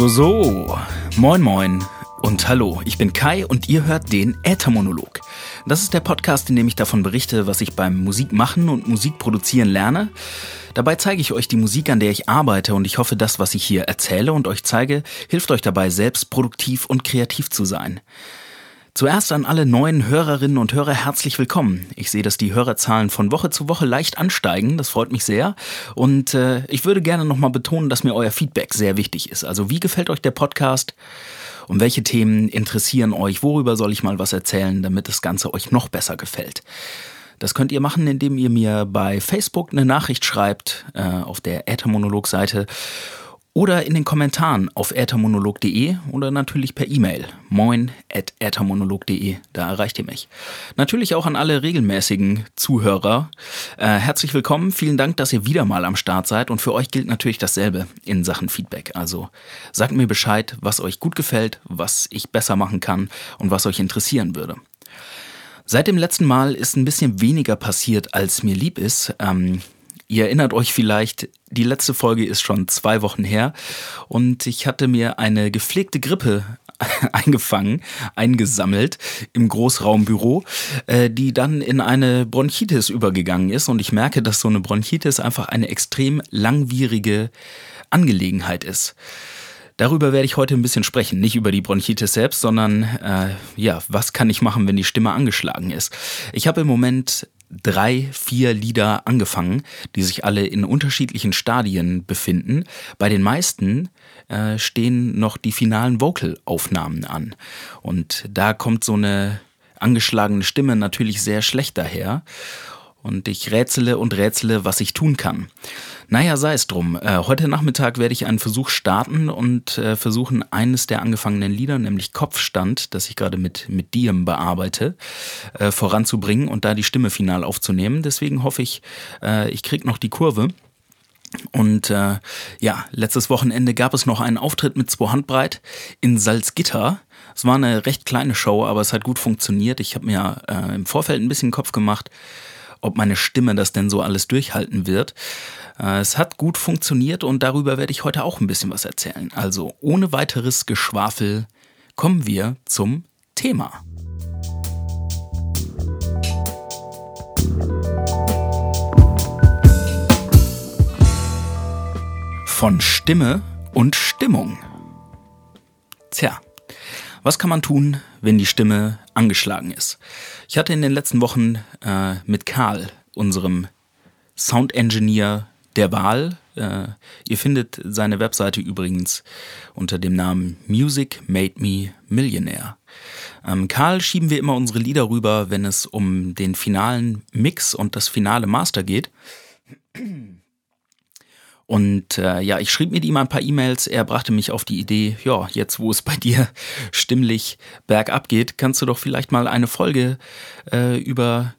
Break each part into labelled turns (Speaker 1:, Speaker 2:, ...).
Speaker 1: So, so. Moin, moin. Und hallo, ich bin Kai und ihr hört den Äthermonolog. Das ist der Podcast, in dem ich davon berichte, was ich beim Musikmachen und Musikproduzieren lerne. Dabei zeige ich euch die Musik, an der ich arbeite und ich hoffe, das, was ich hier erzähle und euch zeige, hilft euch dabei, selbst produktiv und kreativ zu sein. Zuerst an alle neuen Hörerinnen und Hörer herzlich willkommen. Ich sehe, dass die Hörerzahlen von Woche zu Woche leicht ansteigen. Das freut mich sehr. Und äh, ich würde gerne nochmal betonen, dass mir euer Feedback sehr wichtig ist. Also wie gefällt euch der Podcast? Und welche Themen interessieren euch? Worüber soll ich mal was erzählen, damit das Ganze euch noch besser gefällt? Das könnt ihr machen, indem ihr mir bei Facebook eine Nachricht schreibt äh, auf der Äthermonolog-Seite oder in den Kommentaren auf äthermonolog.de oder natürlich per E-Mail moin at äthermonolog.de, da erreicht ihr mich. Natürlich auch an alle regelmäßigen Zuhörer. Äh, herzlich willkommen, vielen Dank, dass ihr wieder mal am Start seid und für euch gilt natürlich dasselbe in Sachen Feedback. Also sagt mir Bescheid, was euch gut gefällt, was ich besser machen kann und was euch interessieren würde. Seit dem letzten Mal ist ein bisschen weniger passiert, als mir lieb ist. Ähm, Ihr erinnert euch vielleicht, die letzte Folge ist schon zwei Wochen her und ich hatte mir eine gepflegte Grippe eingefangen, eingesammelt im Großraumbüro, äh, die dann in eine Bronchitis übergegangen ist und ich merke, dass so eine Bronchitis einfach eine extrem langwierige Angelegenheit ist. Darüber werde ich heute ein bisschen sprechen. Nicht über die Bronchitis selbst, sondern äh, ja, was kann ich machen, wenn die Stimme angeschlagen ist. Ich habe im Moment drei, vier Lieder angefangen, die sich alle in unterschiedlichen Stadien befinden. Bei den meisten äh, stehen noch die finalen Vocal-Aufnahmen an. Und da kommt so eine angeschlagene Stimme natürlich sehr schlecht daher. Und ich rätsele und rätsele, was ich tun kann. Naja, sei es drum. Äh, heute Nachmittag werde ich einen Versuch starten und äh, versuchen, eines der angefangenen Lieder, nämlich Kopfstand, das ich gerade mit, mit Diem bearbeite, äh, voranzubringen und da die Stimme final aufzunehmen. Deswegen hoffe ich, äh, ich krieg noch die Kurve. Und äh, ja, letztes Wochenende gab es noch einen Auftritt mit zwei Handbreit in Salzgitter. Es war eine recht kleine Show, aber es hat gut funktioniert. Ich habe mir äh, im Vorfeld ein bisschen Kopf gemacht, ob meine Stimme das denn so alles durchhalten wird. Äh, es hat gut funktioniert und darüber werde ich heute auch ein bisschen was erzählen. Also ohne weiteres Geschwafel kommen wir zum Thema. Von Stimme und Stimmung. Tja, was kann man tun, wenn die Stimme angeschlagen ist? Ich hatte in den letzten Wochen äh, mit Karl, unserem Sound Engineer der Wahl. Äh, ihr findet seine Webseite übrigens unter dem Namen Music Made Me Millionaire. Ähm, Karl schieben wir immer unsere Lieder rüber, wenn es um den finalen Mix und das finale Master geht. Und äh, ja, ich schrieb mit ihm ein paar E-Mails. Er brachte mich auf die Idee, ja, jetzt wo es bei dir stimmlich bergab geht, kannst du doch vielleicht mal eine Folge äh, über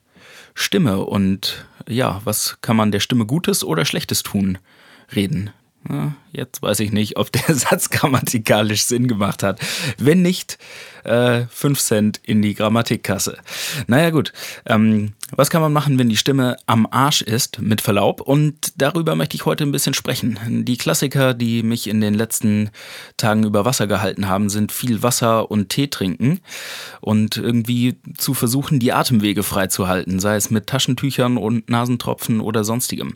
Speaker 1: Stimme und ja, was kann man der Stimme Gutes oder Schlechtes tun reden. Jetzt weiß ich nicht, ob der Satz grammatikalisch Sinn gemacht hat. Wenn nicht, äh, 5 Cent in die Grammatikkasse. Naja gut, ähm, was kann man machen, wenn die Stimme am Arsch ist, mit Verlaub? Und darüber möchte ich heute ein bisschen sprechen. Die Klassiker, die mich in den letzten Tagen über Wasser gehalten haben, sind viel Wasser und Tee trinken und irgendwie zu versuchen, die Atemwege freizuhalten, sei es mit Taschentüchern und Nasentropfen oder sonstigem.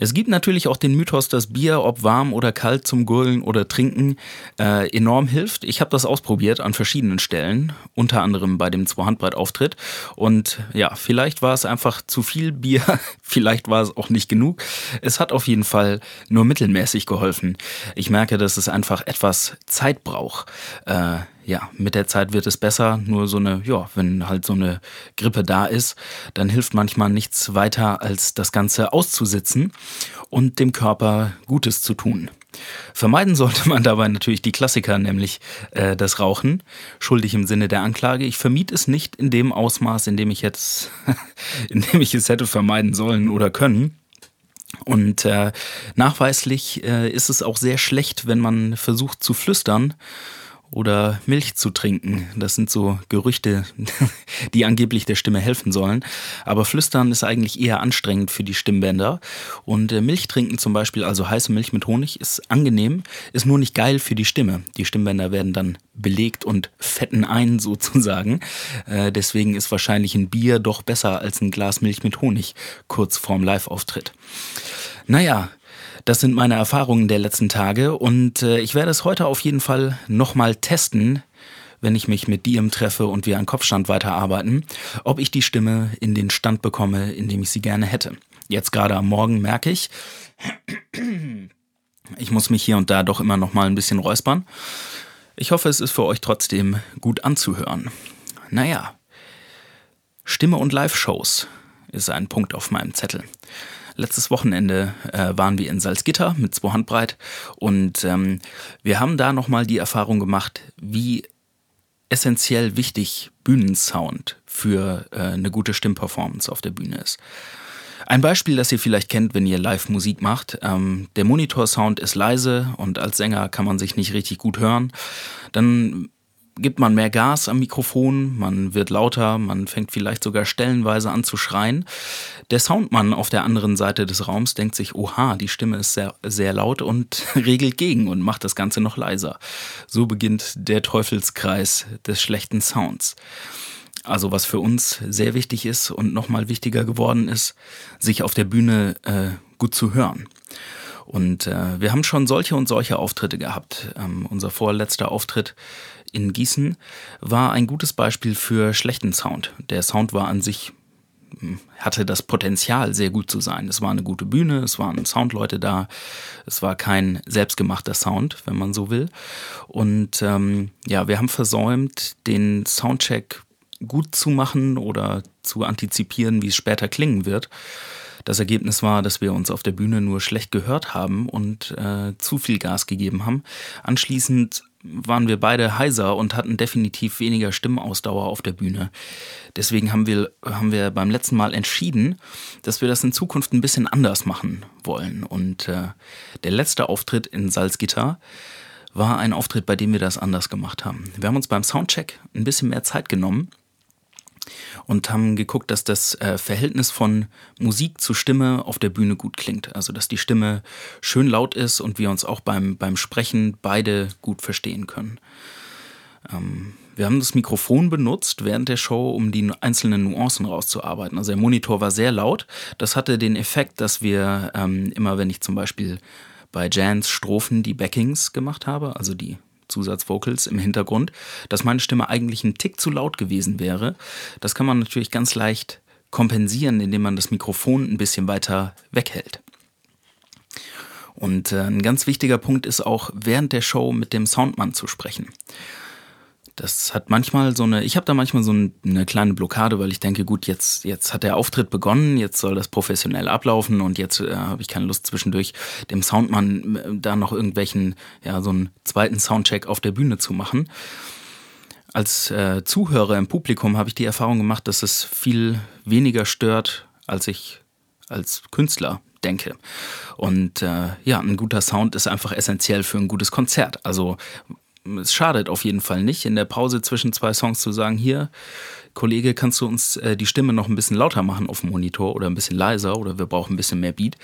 Speaker 1: Es gibt natürlich auch den Mythos, dass Bier, ob warm oder kalt zum Gurgeln oder Trinken, äh, enorm hilft. Ich habe das ausprobiert an verschiedenen Stellen, unter anderem bei dem Zwei-Handbreit-Auftritt. Und ja, vielleicht war es einfach zu viel Bier, vielleicht war es auch nicht genug. Es hat auf jeden Fall nur mittelmäßig geholfen. Ich merke, dass es einfach etwas Zeit braucht. Äh, ja, mit der Zeit wird es besser. Nur so eine, ja, wenn halt so eine Grippe da ist, dann hilft manchmal nichts weiter, als das Ganze auszusitzen und dem Körper Gutes zu tun. Vermeiden sollte man dabei natürlich die Klassiker, nämlich äh, das Rauchen, schuldig im Sinne der Anklage. Ich vermied es nicht in dem Ausmaß, in dem ich jetzt, in dem ich es hätte vermeiden sollen oder können. Und äh, nachweislich äh, ist es auch sehr schlecht, wenn man versucht zu flüstern oder Milch zu trinken. Das sind so Gerüchte, die angeblich der Stimme helfen sollen. Aber Flüstern ist eigentlich eher anstrengend für die Stimmbänder. Und äh, Milch trinken zum Beispiel, also heiße Milch mit Honig, ist angenehm, ist nur nicht geil für die Stimme. Die Stimmbänder werden dann belegt und fetten ein sozusagen. Äh, deswegen ist wahrscheinlich ein Bier doch besser als ein Glas Milch mit Honig kurz vorm Live-Auftritt. Naja, das sind meine Erfahrungen der letzten Tage und äh, ich werde es heute auf jeden Fall nochmal testen, wenn ich mich mit Diem treffe und wir an Kopfstand weiterarbeiten, ob ich die Stimme in den Stand bekomme, in dem ich sie gerne hätte. Jetzt gerade am Morgen merke ich, ich muss mich hier und da doch immer noch mal ein bisschen räuspern. Ich hoffe, es ist für euch trotzdem gut anzuhören. Naja, Stimme und Live-Shows ist ein Punkt auf meinem Zettel. Letztes Wochenende äh, waren wir in Salzgitter mit zwei Handbreit und ähm, wir haben da nochmal die Erfahrung gemacht, wie essentiell wichtig Bühnensound für äh, eine gute Stimmperformance auf der Bühne ist. Ein Beispiel, das ihr vielleicht kennt, wenn ihr live Musik macht. Ähm, der Monitorsound ist leise und als Sänger kann man sich nicht richtig gut hören. Dann gibt man mehr Gas am Mikrofon, man wird lauter, man fängt vielleicht sogar stellenweise an zu schreien. Der Soundmann auf der anderen Seite des Raums denkt sich, oha, die Stimme ist sehr, sehr laut und regelt gegen und macht das Ganze noch leiser. So beginnt der Teufelskreis des schlechten Sounds. Also was für uns sehr wichtig ist und nochmal wichtiger geworden ist, sich auf der Bühne äh, gut zu hören. Und äh, wir haben schon solche und solche Auftritte gehabt. Ähm, unser vorletzter Auftritt in Gießen war ein gutes Beispiel für schlechten Sound. Der Sound war an sich hm, hatte das Potenzial, sehr gut zu sein. Es war eine gute Bühne, es waren Soundleute da, es war kein selbstgemachter Sound, wenn man so will. Und ähm, ja, wir haben versäumt, den Soundcheck gut zu machen oder zu antizipieren, wie es später klingen wird. Das Ergebnis war, dass wir uns auf der Bühne nur schlecht gehört haben und äh, zu viel Gas gegeben haben. Anschließend waren wir beide heiser und hatten definitiv weniger Stimmausdauer auf der Bühne. Deswegen haben wir, haben wir beim letzten Mal entschieden, dass wir das in Zukunft ein bisschen anders machen wollen. Und äh, der letzte Auftritt in Salzgitter war ein Auftritt, bei dem wir das anders gemacht haben. Wir haben uns beim Soundcheck ein bisschen mehr Zeit genommen und haben geguckt, dass das äh, Verhältnis von Musik zu Stimme auf der Bühne gut klingt. Also, dass die Stimme schön laut ist und wir uns auch beim, beim Sprechen beide gut verstehen können. Ähm, wir haben das Mikrofon benutzt während der Show, um die einzelnen Nuancen rauszuarbeiten. Also der Monitor war sehr laut. Das hatte den Effekt, dass wir ähm, immer, wenn ich zum Beispiel bei Jans Strophen die Backings gemacht habe, also die Zusatzvocals im Hintergrund, dass meine Stimme eigentlich ein Tick zu laut gewesen wäre. Das kann man natürlich ganz leicht kompensieren, indem man das Mikrofon ein bisschen weiter weghält. Und äh, ein ganz wichtiger Punkt ist auch, während der Show mit dem Soundmann zu sprechen. Das hat manchmal so eine, ich habe da manchmal so eine kleine Blockade, weil ich denke, gut, jetzt, jetzt hat der Auftritt begonnen, jetzt soll das professionell ablaufen und jetzt äh, habe ich keine Lust zwischendurch dem Soundmann äh, da noch irgendwelchen, ja, so einen zweiten Soundcheck auf der Bühne zu machen. Als äh, Zuhörer im Publikum habe ich die Erfahrung gemacht, dass es viel weniger stört, als ich als Künstler denke. Und äh, ja, ein guter Sound ist einfach essentiell für ein gutes Konzert. Also es schadet auf jeden Fall nicht, in der Pause zwischen zwei Songs zu sagen, hier, Kollege, kannst du uns äh, die Stimme noch ein bisschen lauter machen auf dem Monitor oder ein bisschen leiser oder wir brauchen ein bisschen mehr Beat.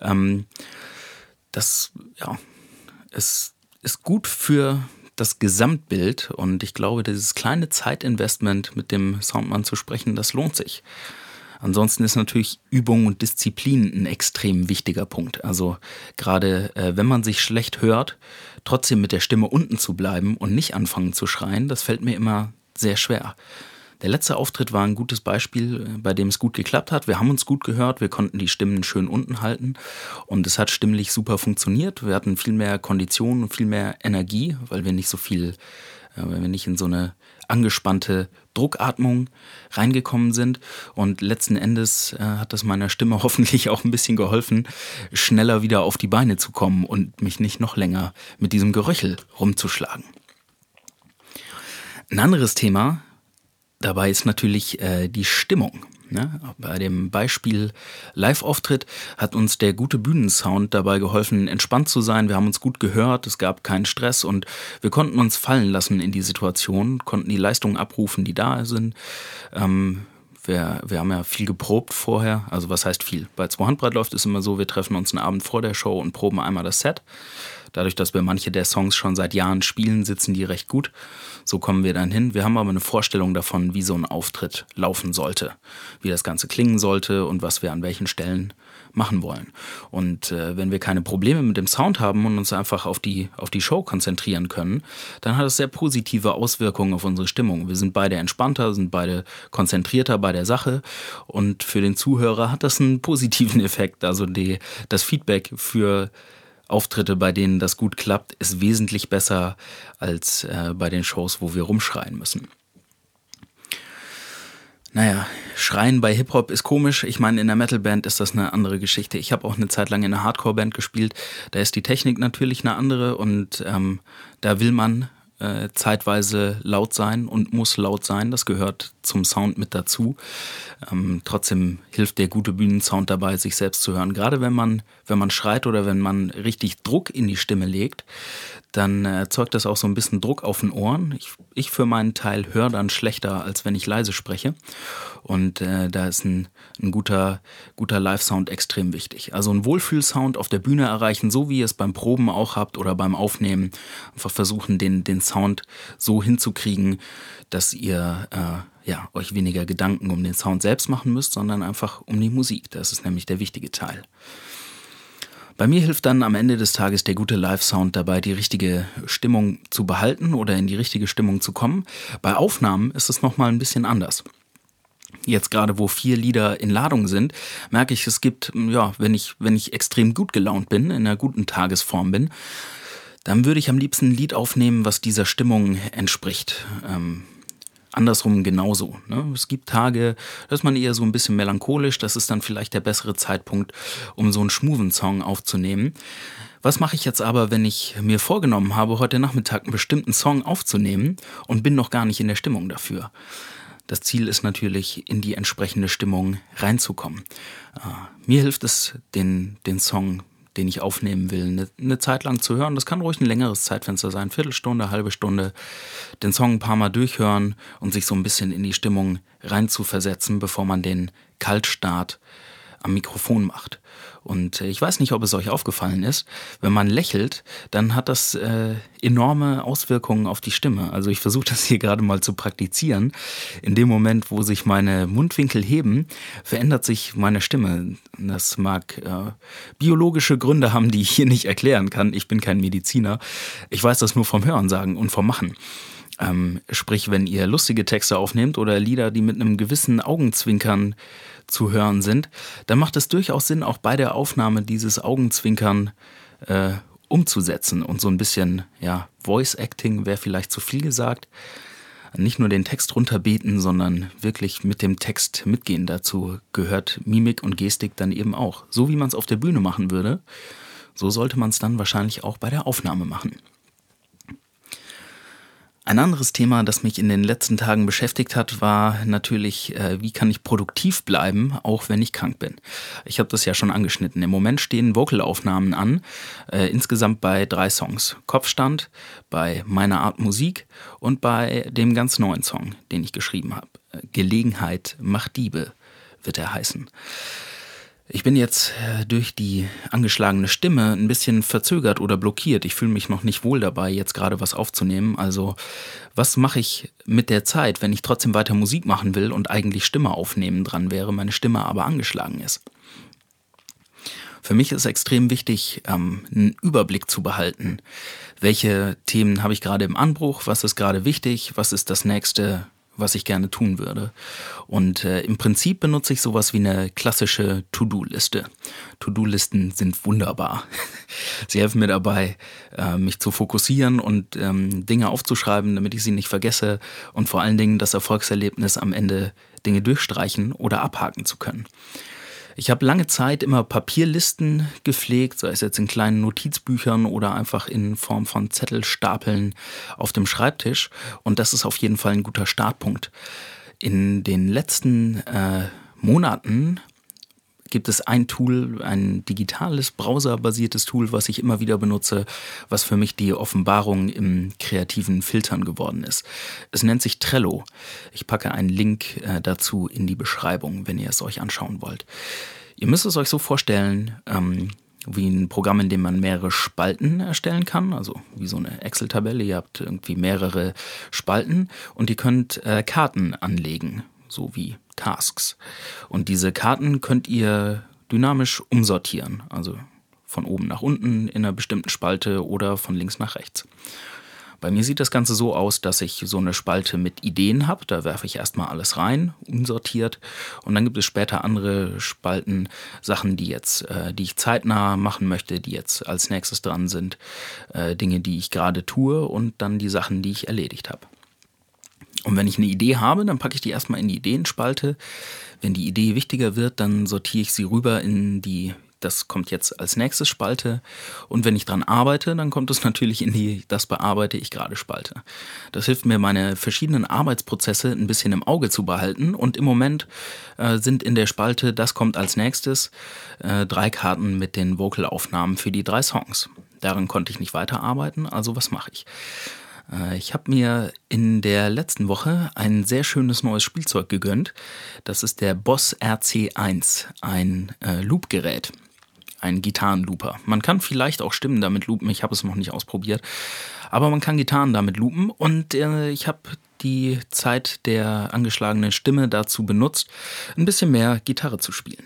Speaker 1: Ähm, das, ja, es ist gut für das Gesamtbild und ich glaube, dieses kleine Zeitinvestment mit dem Soundmann zu sprechen, das lohnt sich. Ansonsten ist natürlich Übung und Disziplin ein extrem wichtiger Punkt. Also gerade äh, wenn man sich schlecht hört, trotzdem mit der Stimme unten zu bleiben und nicht anfangen zu schreien, das fällt mir immer sehr schwer. Der letzte Auftritt war ein gutes Beispiel, äh, bei dem es gut geklappt hat. Wir haben uns gut gehört, wir konnten die Stimmen schön unten halten und es hat stimmlich super funktioniert. Wir hatten viel mehr Kondition und viel mehr Energie, weil wir nicht so viel, äh, weil wir nicht in so eine angespannte Druckatmung reingekommen sind. Und letzten Endes äh, hat das meiner Stimme hoffentlich auch ein bisschen geholfen, schneller wieder auf die Beine zu kommen und mich nicht noch länger mit diesem Geröchel rumzuschlagen. Ein anderes Thema dabei ist natürlich äh, die Stimmung. Ne? Bei dem Beispiel Live-Auftritt hat uns der gute Bühnensound dabei geholfen, entspannt zu sein. Wir haben uns gut gehört, es gab keinen Stress und wir konnten uns fallen lassen in die Situation, konnten die Leistungen abrufen, die da sind. Ähm, wir, wir haben ja viel geprobt vorher. Also was heißt viel? Bei zwei Handbreit läuft es immer so, wir treffen uns einen Abend vor der Show und proben einmal das Set. Dadurch, dass wir manche der Songs schon seit Jahren spielen, sitzen die recht gut. So kommen wir dann hin. Wir haben aber eine Vorstellung davon, wie so ein Auftritt laufen sollte, wie das Ganze klingen sollte und was wir an welchen Stellen machen wollen. Und äh, wenn wir keine Probleme mit dem Sound haben und uns einfach auf die, auf die Show konzentrieren können, dann hat das sehr positive Auswirkungen auf unsere Stimmung. Wir sind beide entspannter, sind beide konzentrierter bei der Sache und für den Zuhörer hat das einen positiven Effekt. Also die, das Feedback für Auftritte, bei denen das gut klappt, ist wesentlich besser als äh, bei den Shows, wo wir rumschreien müssen. Naja, Schreien bei Hip-Hop ist komisch. Ich meine, in der Metal-Band ist das eine andere Geschichte. Ich habe auch eine Zeit lang in einer Hardcore-Band gespielt. Da ist die Technik natürlich eine andere und ähm, da will man äh, zeitweise laut sein und muss laut sein. Das gehört zum Sound mit dazu. Ähm, trotzdem hilft der gute Bühnensound dabei, sich selbst zu hören. Gerade wenn man, wenn man schreit oder wenn man richtig Druck in die Stimme legt, dann erzeugt das auch so ein bisschen Druck auf den Ohren. Ich, ich für meinen Teil höre dann schlechter, als wenn ich leise spreche. Und äh, da ist ein, ein guter, guter Live-Sound extrem wichtig. Also ein Wohlfühlsound auf der Bühne erreichen, so wie ihr es beim Proben auch habt oder beim Aufnehmen. Einfach versuchen, den, den Sound so hinzukriegen, dass ihr äh, ja, euch weniger Gedanken um den Sound selbst machen müsst, sondern einfach um die Musik. Das ist nämlich der wichtige Teil. Bei mir hilft dann am Ende des Tages der gute Live-Sound dabei, die richtige Stimmung zu behalten oder in die richtige Stimmung zu kommen. Bei Aufnahmen ist es nochmal ein bisschen anders. Jetzt gerade, wo vier Lieder in Ladung sind, merke ich, es gibt, ja, wenn ich, wenn ich extrem gut gelaunt bin, in einer guten Tagesform bin, dann würde ich am liebsten ein Lied aufnehmen, was dieser Stimmung entspricht. Ähm, andersrum genauso. Ne? Es gibt Tage, da ist man eher so ein bisschen melancholisch, das ist dann vielleicht der bessere Zeitpunkt, um so einen schmoven Song aufzunehmen. Was mache ich jetzt aber, wenn ich mir vorgenommen habe, heute Nachmittag einen bestimmten Song aufzunehmen und bin noch gar nicht in der Stimmung dafür? Das Ziel ist natürlich, in die entsprechende Stimmung reinzukommen. Äh, mir hilft es, den, den Song den ich aufnehmen will, eine, eine, Zeit lang zu hören. Das kann ruhig ein längeres Zeitfenster sein, Viertelstunde, halbe Stunde, den Song ein paar Mal durchhören und sich so ein bisschen in die Stimmung reinzuversetzen, bevor man den Kaltstart am Mikrofon macht. Und äh, ich weiß nicht, ob es euch aufgefallen ist, wenn man lächelt, dann hat das äh, enorme Auswirkungen auf die Stimme. Also ich versuche das hier gerade mal zu praktizieren. In dem Moment, wo sich meine Mundwinkel heben, verändert sich meine Stimme. Das mag äh, biologische Gründe haben, die ich hier nicht erklären kann. Ich bin kein Mediziner. Ich weiß das nur vom Hören sagen und vom Machen. Ähm, sprich, wenn ihr lustige Texte aufnehmt oder Lieder, die mit einem gewissen Augenzwinkern zu hören sind, dann macht es durchaus Sinn, auch bei der Aufnahme dieses Augenzwinkern äh, umzusetzen und so ein bisschen, ja, Voice Acting wäre vielleicht zu viel gesagt. Nicht nur den Text runterbeten, sondern wirklich mit dem Text mitgehen. Dazu gehört Mimik und Gestik dann eben auch. So wie man es auf der Bühne machen würde, so sollte man es dann wahrscheinlich auch bei der Aufnahme machen. Ein anderes Thema, das mich in den letzten Tagen beschäftigt hat, war natürlich, äh, wie kann ich produktiv bleiben, auch wenn ich krank bin. Ich habe das ja schon angeschnitten. Im Moment stehen Vocalaufnahmen an, äh, insgesamt bei drei Songs. Kopfstand, bei meiner Art Musik und bei dem ganz neuen Song, den ich geschrieben habe. Gelegenheit macht Diebe wird er heißen. Ich bin jetzt äh, durch die angeschlagene Stimme ein bisschen verzögert oder blockiert. Ich fühle mich noch nicht wohl dabei, jetzt gerade was aufzunehmen. Also, was mache ich mit der Zeit, wenn ich trotzdem weiter Musik machen will und eigentlich Stimme aufnehmen dran wäre, meine Stimme aber angeschlagen ist? Für mich ist extrem wichtig, ähm, einen Überblick zu behalten. Welche Themen habe ich gerade im Anbruch? Was ist gerade wichtig? Was ist das nächste was ich gerne tun würde. Und äh, im Prinzip benutze ich sowas wie eine klassische To-Do-Liste. To-Do-Listen sind wunderbar. sie helfen mir dabei, äh, mich zu fokussieren und ähm, Dinge aufzuschreiben, damit ich sie nicht vergesse und vor allen Dingen das Erfolgserlebnis am Ende Dinge durchstreichen oder abhaken zu können. Ich habe lange Zeit immer Papierlisten gepflegt, sei es jetzt in kleinen Notizbüchern oder einfach in Form von Zettelstapeln auf dem Schreibtisch. Und das ist auf jeden Fall ein guter Startpunkt. In den letzten äh, Monaten gibt es ein Tool, ein digitales, browserbasiertes Tool, was ich immer wieder benutze, was für mich die Offenbarung im kreativen Filtern geworden ist. Es nennt sich Trello. Ich packe einen Link äh, dazu in die Beschreibung, wenn ihr es euch anschauen wollt. Ihr müsst es euch so vorstellen, ähm, wie ein Programm, in dem man mehrere Spalten erstellen kann, also wie so eine Excel-Tabelle. Ihr habt irgendwie mehrere Spalten und ihr könnt äh, Karten anlegen, so wie Tasks. Und diese Karten könnt ihr dynamisch umsortieren, also von oben nach unten in einer bestimmten Spalte oder von links nach rechts. Bei mir sieht das Ganze so aus, dass ich so eine Spalte mit Ideen habe. Da werfe ich erstmal alles rein, unsortiert. Und dann gibt es später andere Spalten, Sachen, die jetzt, äh, die ich zeitnah machen möchte, die jetzt als nächstes dran sind. Äh, Dinge, die ich gerade tue und dann die Sachen, die ich erledigt habe. Und wenn ich eine Idee habe, dann packe ich die erstmal in die Ideenspalte. Wenn die Idee wichtiger wird, dann sortiere ich sie rüber in die das kommt jetzt als nächstes Spalte. Und wenn ich dran arbeite, dann kommt es natürlich in die, das bearbeite ich gerade Spalte. Das hilft mir, meine verschiedenen Arbeitsprozesse ein bisschen im Auge zu behalten. Und im Moment äh, sind in der Spalte, das kommt als nächstes, äh, drei Karten mit den Vocalaufnahmen für die drei Songs. Daran konnte ich nicht weiterarbeiten, also was mache ich? Äh, ich habe mir in der letzten Woche ein sehr schönes neues Spielzeug gegönnt. Das ist der Boss RC1, ein äh, Loopgerät ein Gitarrenlooper. Man kann vielleicht auch Stimmen damit loopen, ich habe es noch nicht ausprobiert, aber man kann Gitarren damit loopen und äh, ich habe die Zeit der angeschlagenen Stimme dazu benutzt, ein bisschen mehr Gitarre zu spielen.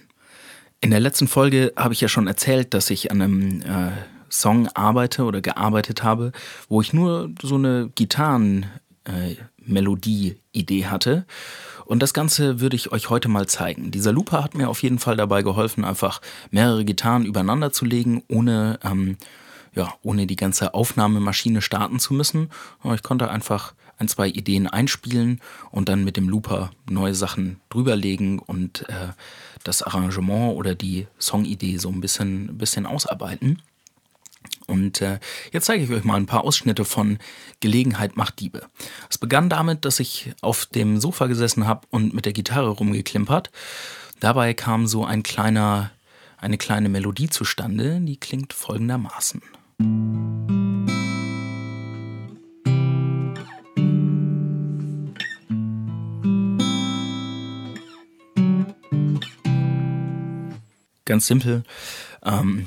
Speaker 1: In der letzten Folge habe ich ja schon erzählt, dass ich an einem äh, Song arbeite oder gearbeitet habe, wo ich nur so eine Gitarrenmelodie-Idee äh, hatte und das Ganze würde ich euch heute mal zeigen. Dieser Looper hat mir auf jeden Fall dabei geholfen, einfach mehrere Gitarren übereinander zu legen, ohne, ähm, ja, ohne die ganze Aufnahmemaschine starten zu müssen. Ich konnte einfach ein, zwei Ideen einspielen und dann mit dem Looper neue Sachen drüberlegen und äh, das Arrangement oder die Songidee so ein bisschen, bisschen ausarbeiten. Und äh, jetzt zeige ich euch mal ein paar Ausschnitte von Gelegenheit macht Diebe. Es begann damit, dass ich auf dem Sofa gesessen habe und mit der Gitarre rumgeklimpert. Dabei kam so ein kleiner, eine kleine Melodie zustande, die klingt folgendermaßen. Ganz simpel. Ähm,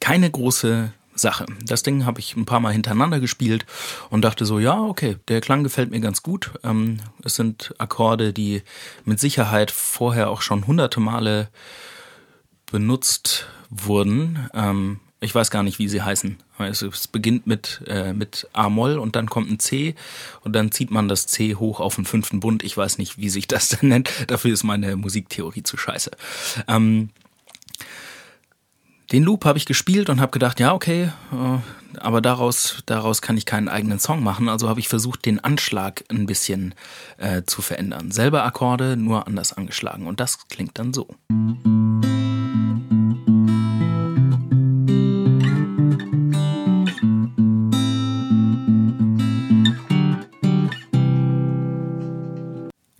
Speaker 1: keine große Sache. Das Ding habe ich ein paar Mal hintereinander gespielt und dachte so, ja, okay, der Klang gefällt mir ganz gut. Ähm, es sind Akkorde, die mit Sicherheit vorher auch schon hunderte Male benutzt wurden. Ähm, ich weiß gar nicht, wie sie heißen. Also es beginnt mit, äh, mit A-Moll und dann kommt ein C und dann zieht man das C hoch auf den fünften Bund. Ich weiß nicht, wie sich das dann nennt. Dafür ist meine Musiktheorie zu scheiße. Ähm, den Loop habe ich gespielt und habe gedacht, ja, okay, äh, aber daraus, daraus kann ich keinen eigenen Song machen. Also habe ich versucht, den Anschlag ein bisschen äh, zu verändern. Selber Akkorde, nur anders angeschlagen. Und das klingt dann so.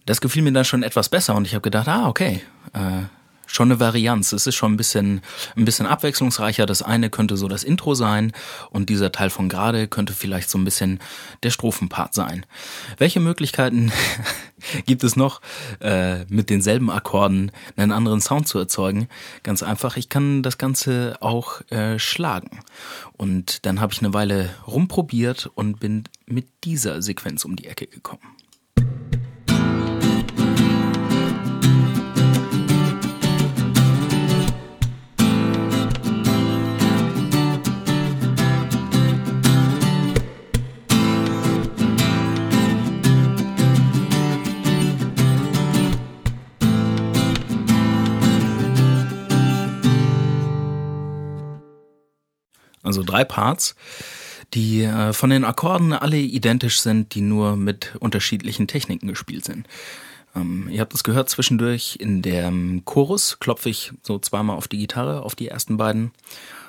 Speaker 1: Das gefiel mir dann schon etwas besser und ich habe gedacht, ah, okay, äh, schon eine Varianz. Es ist schon ein bisschen, ein bisschen abwechslungsreicher. Das eine könnte so das Intro sein und dieser Teil von gerade könnte vielleicht so ein bisschen der Strophenpart sein. Welche Möglichkeiten gibt es noch, äh, mit denselben Akkorden einen anderen Sound zu erzeugen? Ganz einfach, ich kann das Ganze auch äh, schlagen. Und dann habe ich eine Weile rumprobiert und bin mit dieser Sequenz um die Ecke gekommen. Also drei Parts, die äh, von den Akkorden alle identisch sind, die nur mit unterschiedlichen Techniken gespielt sind. Ähm, ihr habt es gehört, zwischendurch in dem Chorus klopfe ich so zweimal auf die Gitarre, auf die ersten beiden.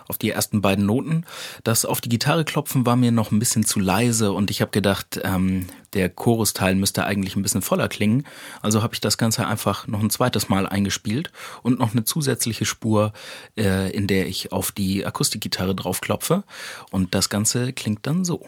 Speaker 1: Auf die ersten beiden Noten. Das auf die Gitarre klopfen war mir noch ein bisschen zu leise und ich habe gedacht, ähm, der Chorusteil müsste eigentlich ein bisschen voller klingen. Also habe ich das Ganze einfach noch ein zweites Mal eingespielt und noch eine zusätzliche Spur, äh, in der ich auf die Akustikgitarre draufklopfe. Und das Ganze klingt dann so.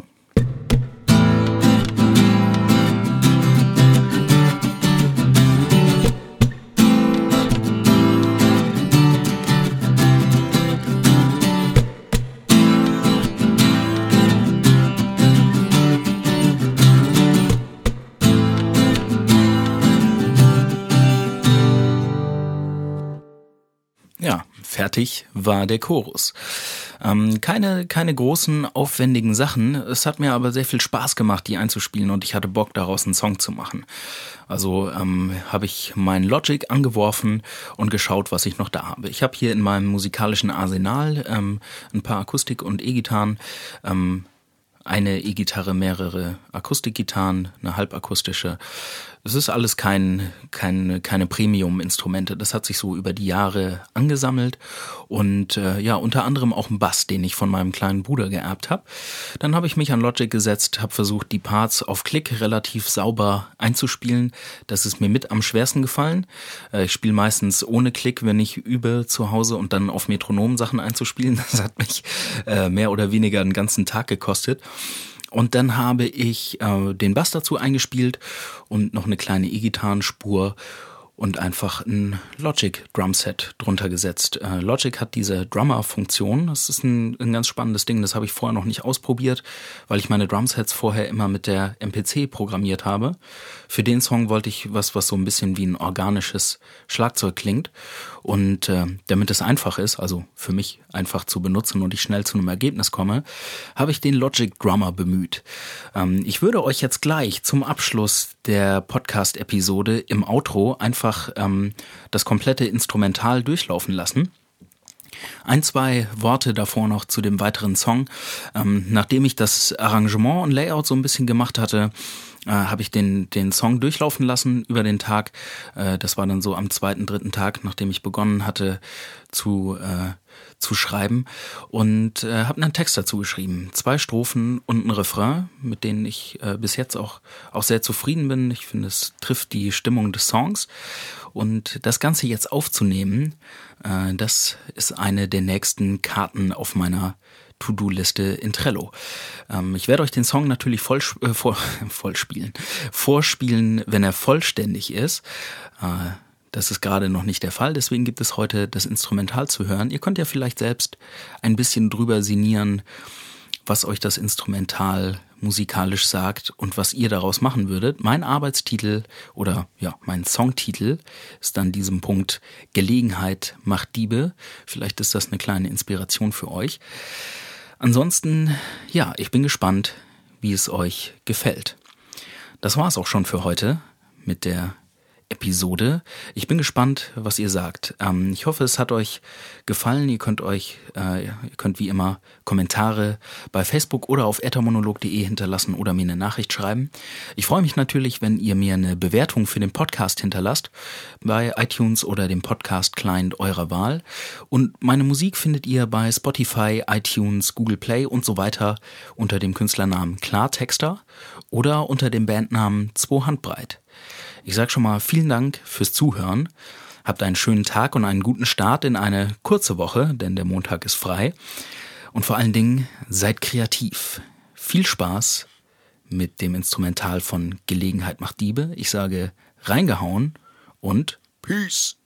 Speaker 1: Fertig war der Chorus. Ähm, keine, keine großen, aufwendigen Sachen. Es hat mir aber sehr viel Spaß gemacht, die einzuspielen und ich hatte Bock, daraus einen Song zu machen. Also ähm, habe ich mein Logic angeworfen und geschaut, was ich noch da habe. Ich habe hier in meinem musikalischen Arsenal ähm, ein paar Akustik- und E-Gitarren. Ähm, eine E-Gitarre, mehrere Akustikgitarren, eine halbakustische, es ist alles kein, kein, keine Premium-Instrumente. Das hat sich so über die Jahre angesammelt. Und äh, ja, unter anderem auch ein Bass, den ich von meinem kleinen Bruder geerbt habe. Dann habe ich mich an Logic gesetzt, habe versucht, die Parts auf Klick relativ sauber einzuspielen. Das ist mir mit am schwersten gefallen. Äh, ich spiele meistens ohne Klick, wenn ich übe zu Hause und dann auf Metronom Sachen einzuspielen. Das hat mich äh, mehr oder weniger einen ganzen Tag gekostet. Und dann habe ich äh, den Bass dazu eingespielt und noch eine kleine E-Gitarrenspur und einfach ein Logic Drumset drunter gesetzt. Äh, Logic hat diese Drummer-Funktion. Das ist ein, ein, ganz spannendes Ding. Das habe ich vorher noch nicht ausprobiert, weil ich meine Drumsets vorher immer mit der MPC programmiert habe. Für den Song wollte ich was, was so ein bisschen wie ein organisches Schlagzeug klingt. Und äh, damit es einfach ist, also für mich einfach zu benutzen und ich schnell zu einem Ergebnis komme, habe ich den Logic Drummer bemüht. Ähm, ich würde euch jetzt gleich zum Abschluss der Podcast-Episode im Outro einfach ähm, das komplette Instrumental durchlaufen lassen. Ein, zwei Worte davor noch zu dem weiteren Song. Ähm, nachdem ich das Arrangement und Layout so ein bisschen gemacht hatte, äh, habe ich den, den Song durchlaufen lassen über den Tag. Äh, das war dann so am zweiten, dritten Tag, nachdem ich begonnen hatte zu, äh, zu schreiben und äh, habe einen Text dazu geschrieben. Zwei Strophen und ein Refrain, mit denen ich äh, bis jetzt auch, auch sehr zufrieden bin. Ich finde, es trifft die Stimmung des Songs. Und das Ganze jetzt aufzunehmen, äh, das ist eine der nächsten Karten auf meiner To-Do-Liste in Trello. Ähm, ich werde euch den Song natürlich voll, äh, vor, voll spielen, vorspielen, wenn er vollständig ist. Äh, das ist gerade noch nicht der Fall, deswegen gibt es heute das Instrumental zu hören. Ihr könnt ja vielleicht selbst ein bisschen drüber sinnieren, was euch das Instrumental musikalisch sagt und was ihr daraus machen würdet. Mein Arbeitstitel oder ja, mein Songtitel ist an diesem Punkt Gelegenheit macht Diebe. Vielleicht ist das eine kleine Inspiration für euch. Ansonsten, ja, ich bin gespannt, wie es euch gefällt. Das war's auch schon für heute mit der Episode. Ich bin gespannt, was ihr sagt. Ähm, ich hoffe, es hat euch gefallen. Ihr könnt euch, äh, ihr könnt wie immer Kommentare bei Facebook oder auf ethermonolog.de hinterlassen oder mir eine Nachricht schreiben. Ich freue mich natürlich, wenn ihr mir eine Bewertung für den Podcast hinterlasst bei iTunes oder dem Podcast Client eurer Wahl. Und meine Musik findet ihr bei Spotify, iTunes, Google Play und so weiter unter dem Künstlernamen Klartexter oder unter dem Bandnamen Zwei Handbreit. Ich sage schon mal vielen Dank fürs Zuhören. Habt einen schönen Tag und einen guten Start in eine kurze Woche, denn der Montag ist frei. Und vor allen Dingen seid kreativ. Viel Spaß mit dem Instrumental von Gelegenheit macht Diebe. Ich sage reingehauen und Peace.